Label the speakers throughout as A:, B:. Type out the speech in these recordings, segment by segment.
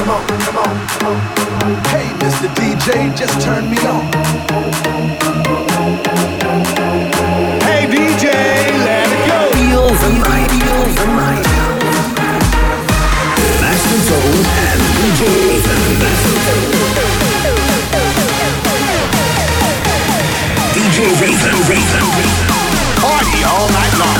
A: come on, come on, come on. Hey, Mr. DJ, just turn me on.
B: Hey, DJ, let it go.
C: Feel the night, feel the night. Master Zone and DJ Ethan. DJ Ethan, Ethan,
B: Party all night long.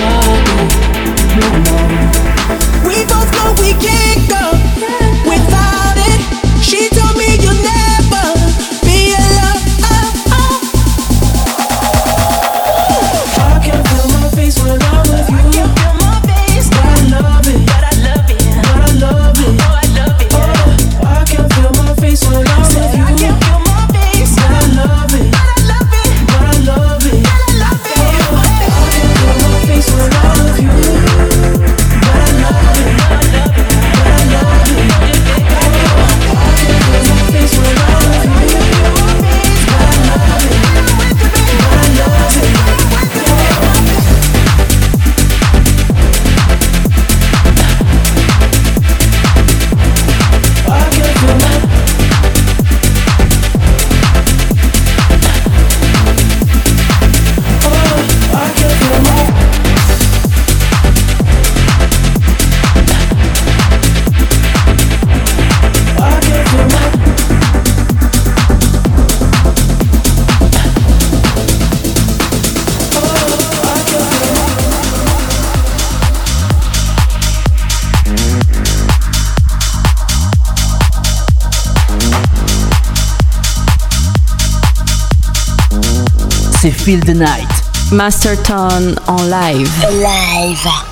D: no. We both know we can't go. Feel the
E: Night.
F: Masterton en live.
G: Live.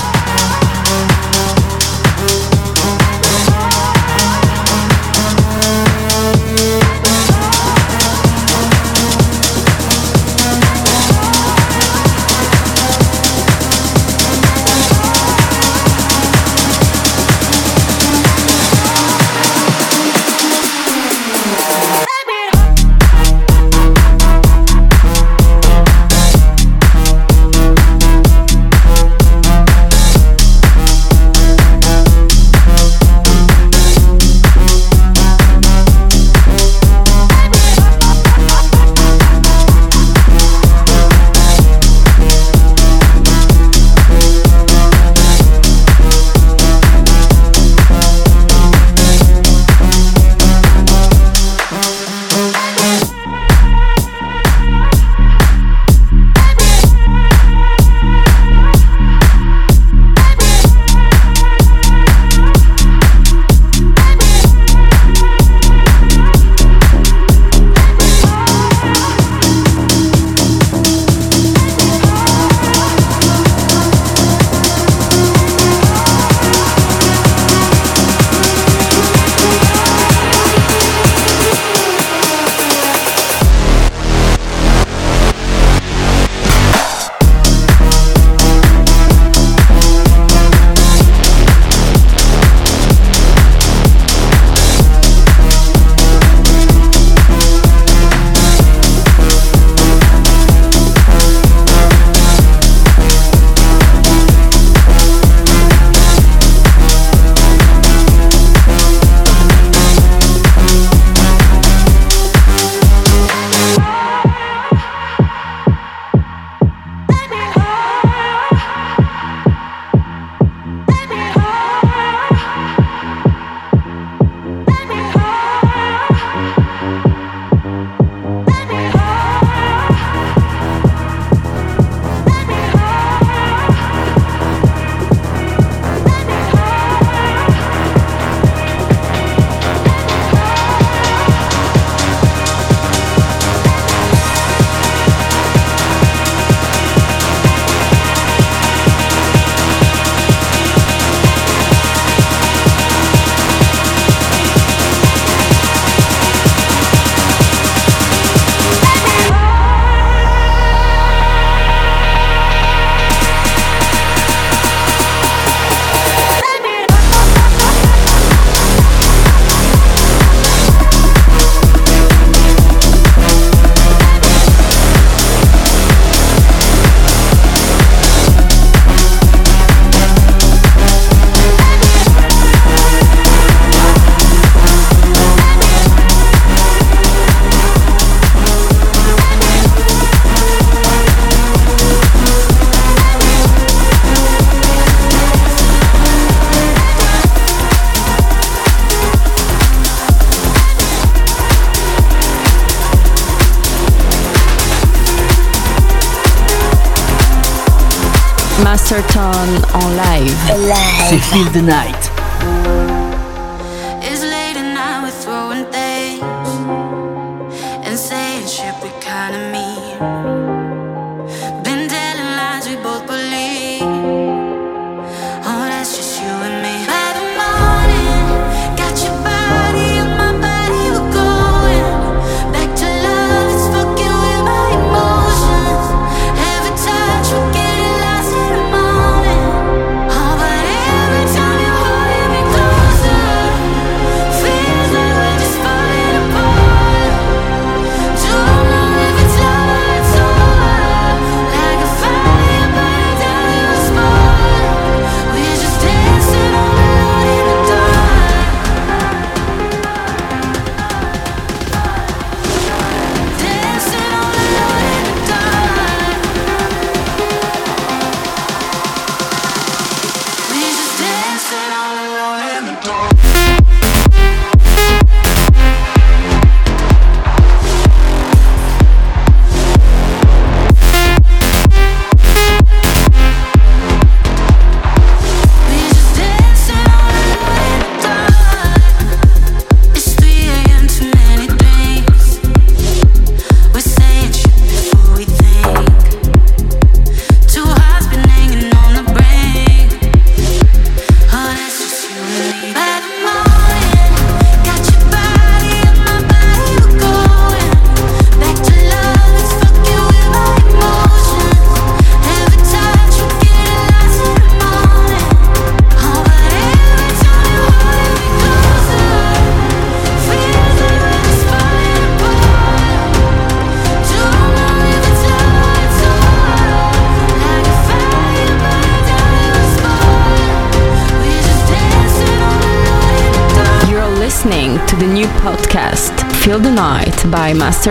G: Feel the night.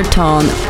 F: Tone.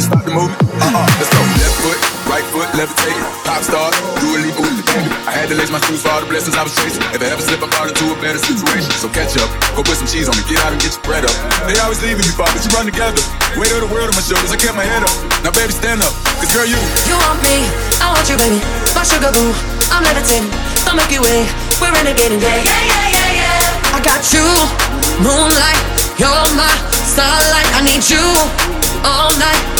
H: Stop the movement. Uh-uh, let's go. Left foot, right foot, levitating. Pop star, Dua Lipa with DaBaby. I had to lace my shoes for all the blessings I was chasing. If I ever slip, I fall into a better situation. So catch up, go put some cheese on me, get out and get your bread up. They always leaving me, but you run together. Weight of the world on my shoulders, I kept my head up. Now baby, stand up, cause girl, you.
I: You want me, I want you, baby. My sugar boo, I'm levitating. The Milky Way, we're renegading. Yeah, yeah, yeah, yeah, yeah. I got you, moonlight, you're my starlight. I need you all night.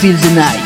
G: Feel the Night.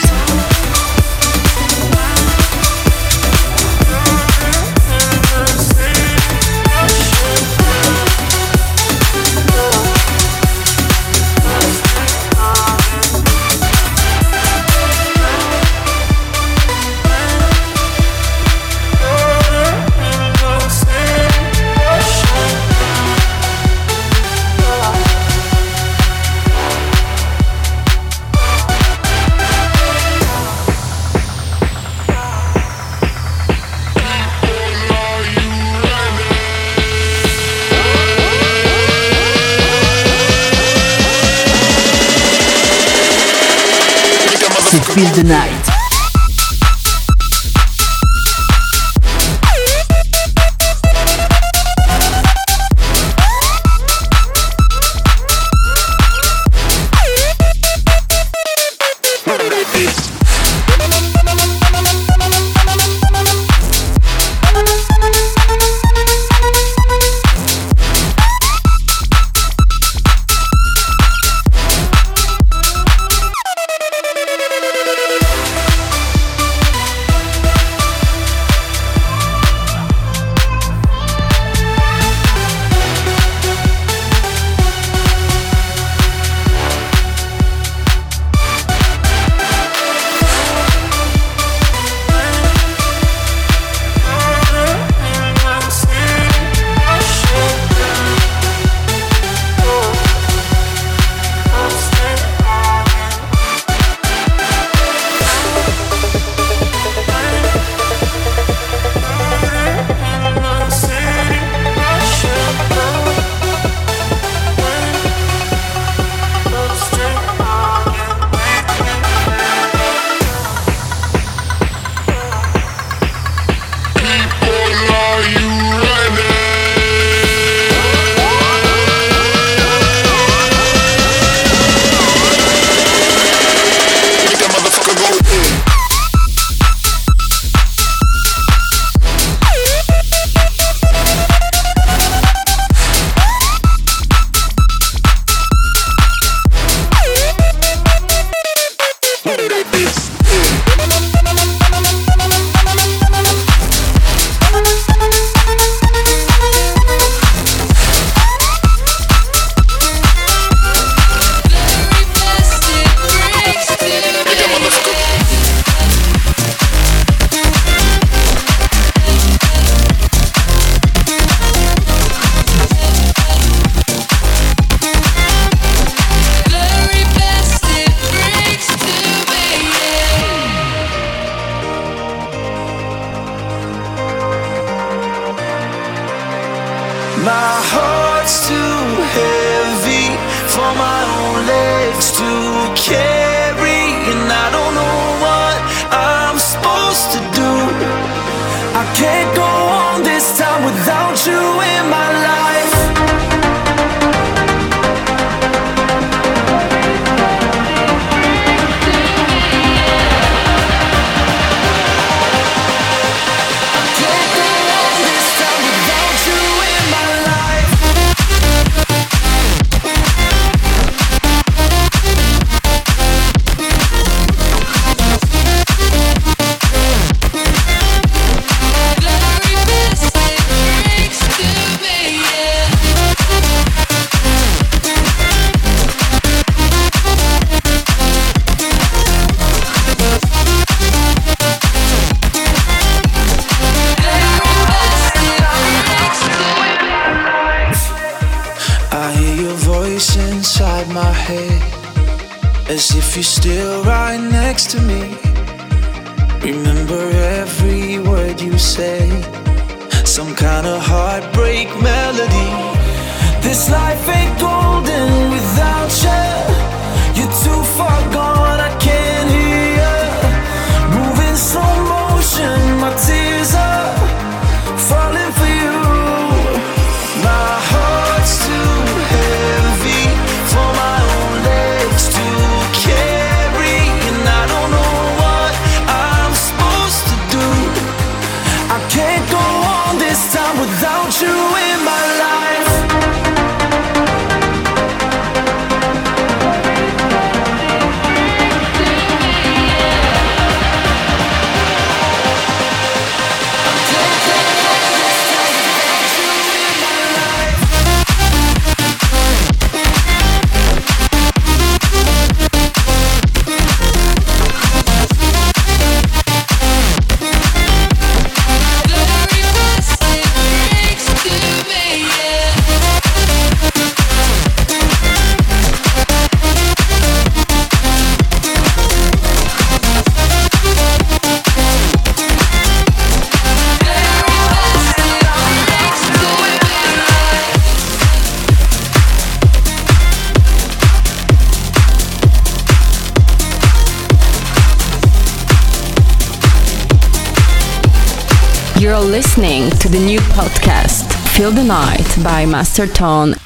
G: Night
J: by Master Tone.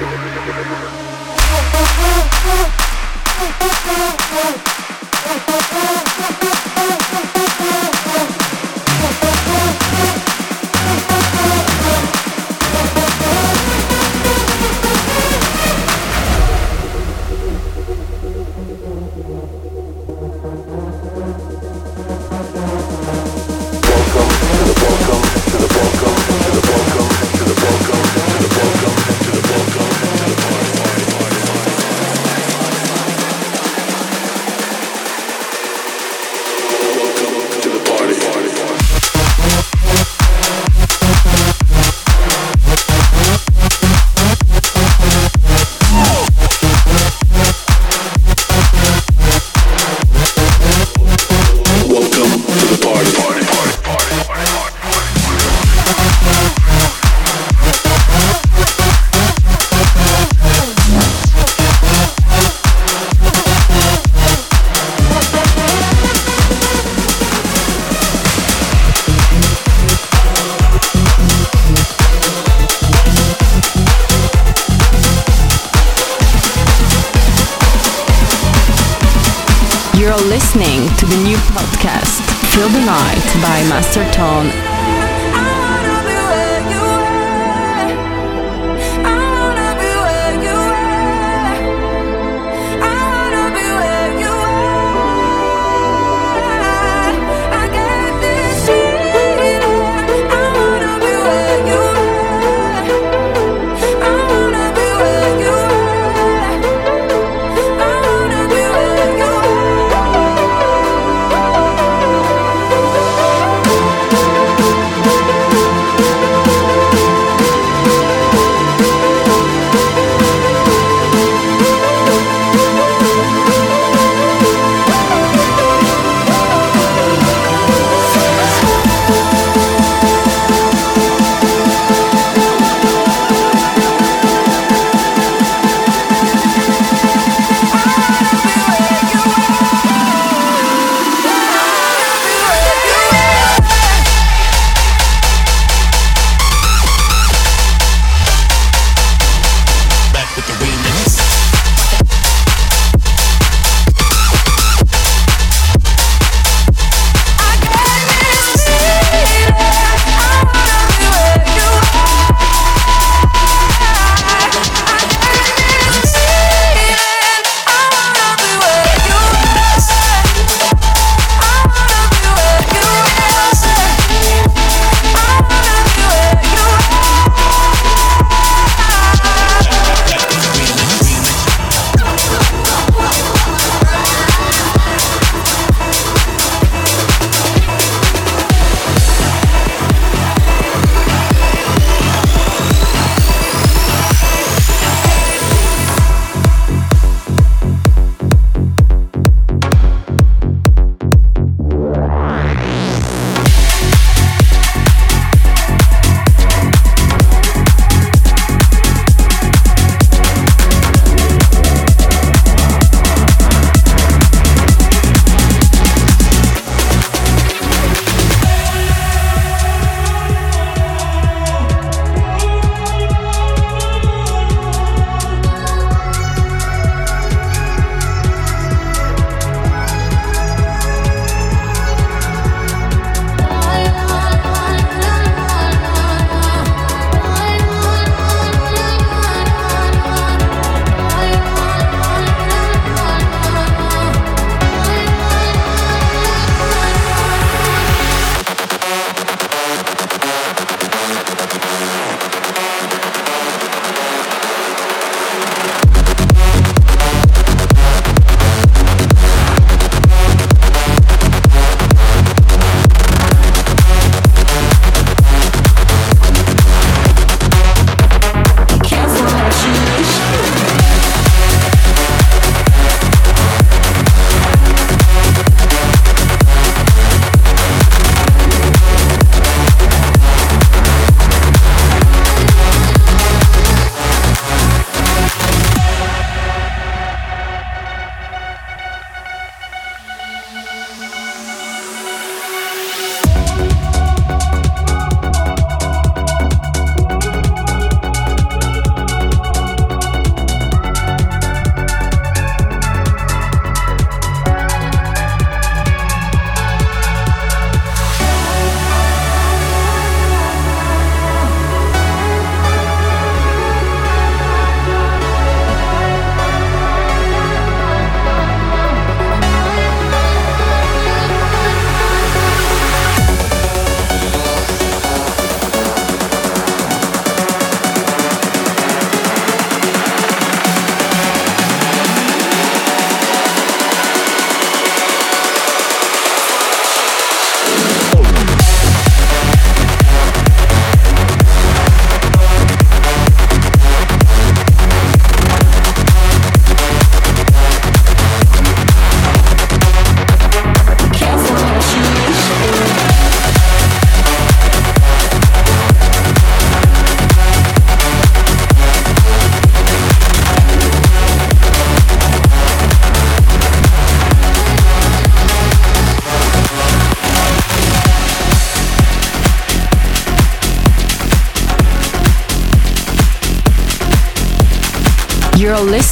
G: Master with
F: the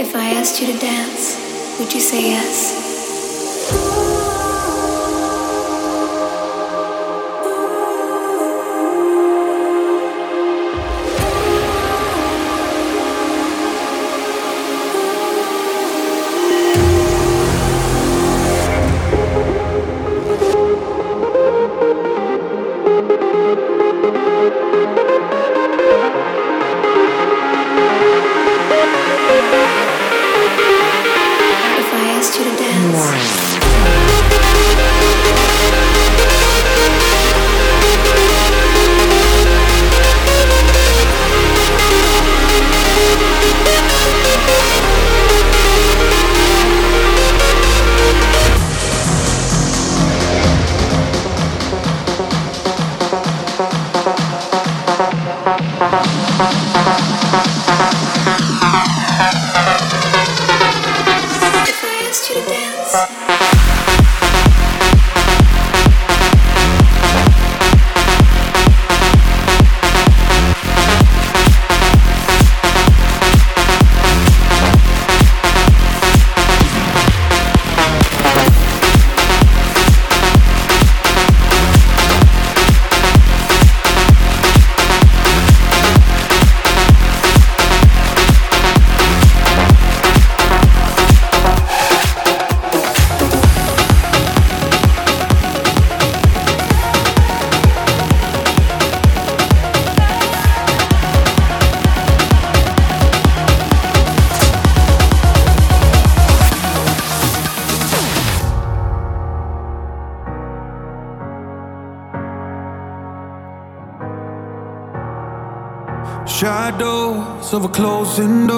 K: If I asked you to dance, would you say yes? Of a closing door.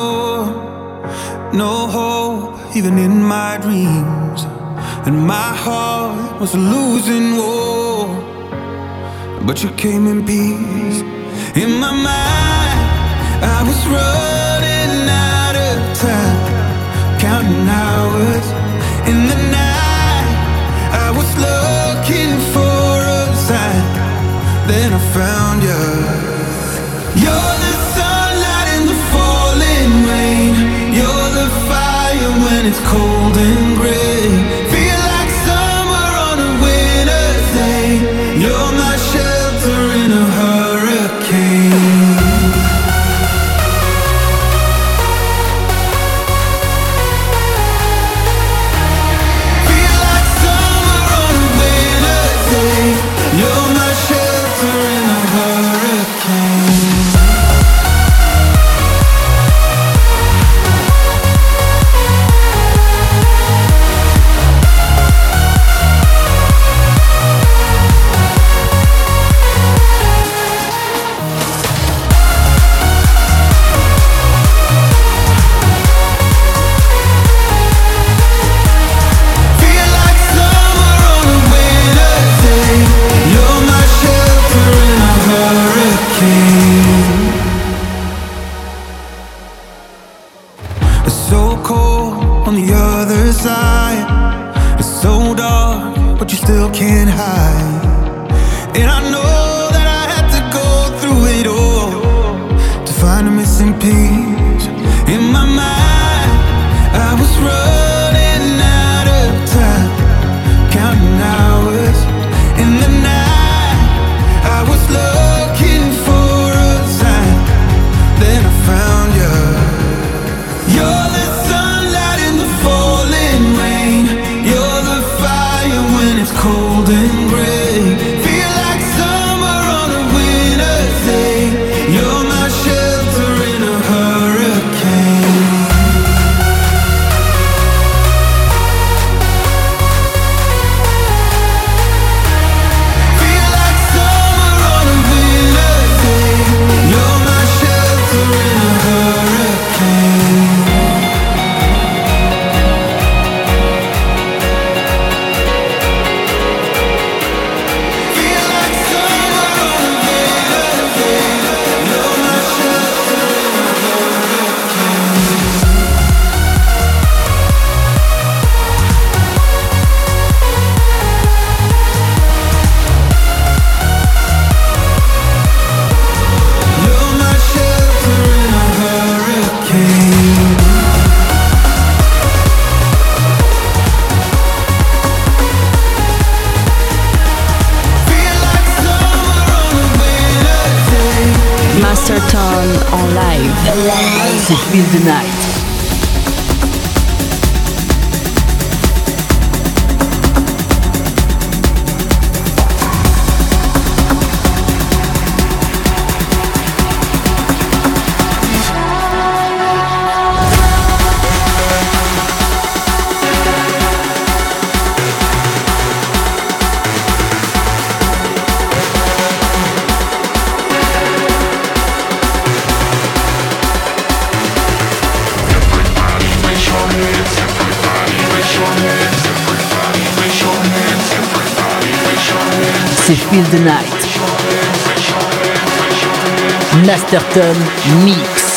E: Feel Masterton Mix.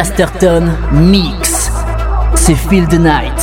L: Masterton Mix. C'est the Night.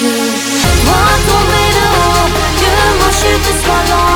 G: yeux. Dois tomber de haut, que ma chute soit.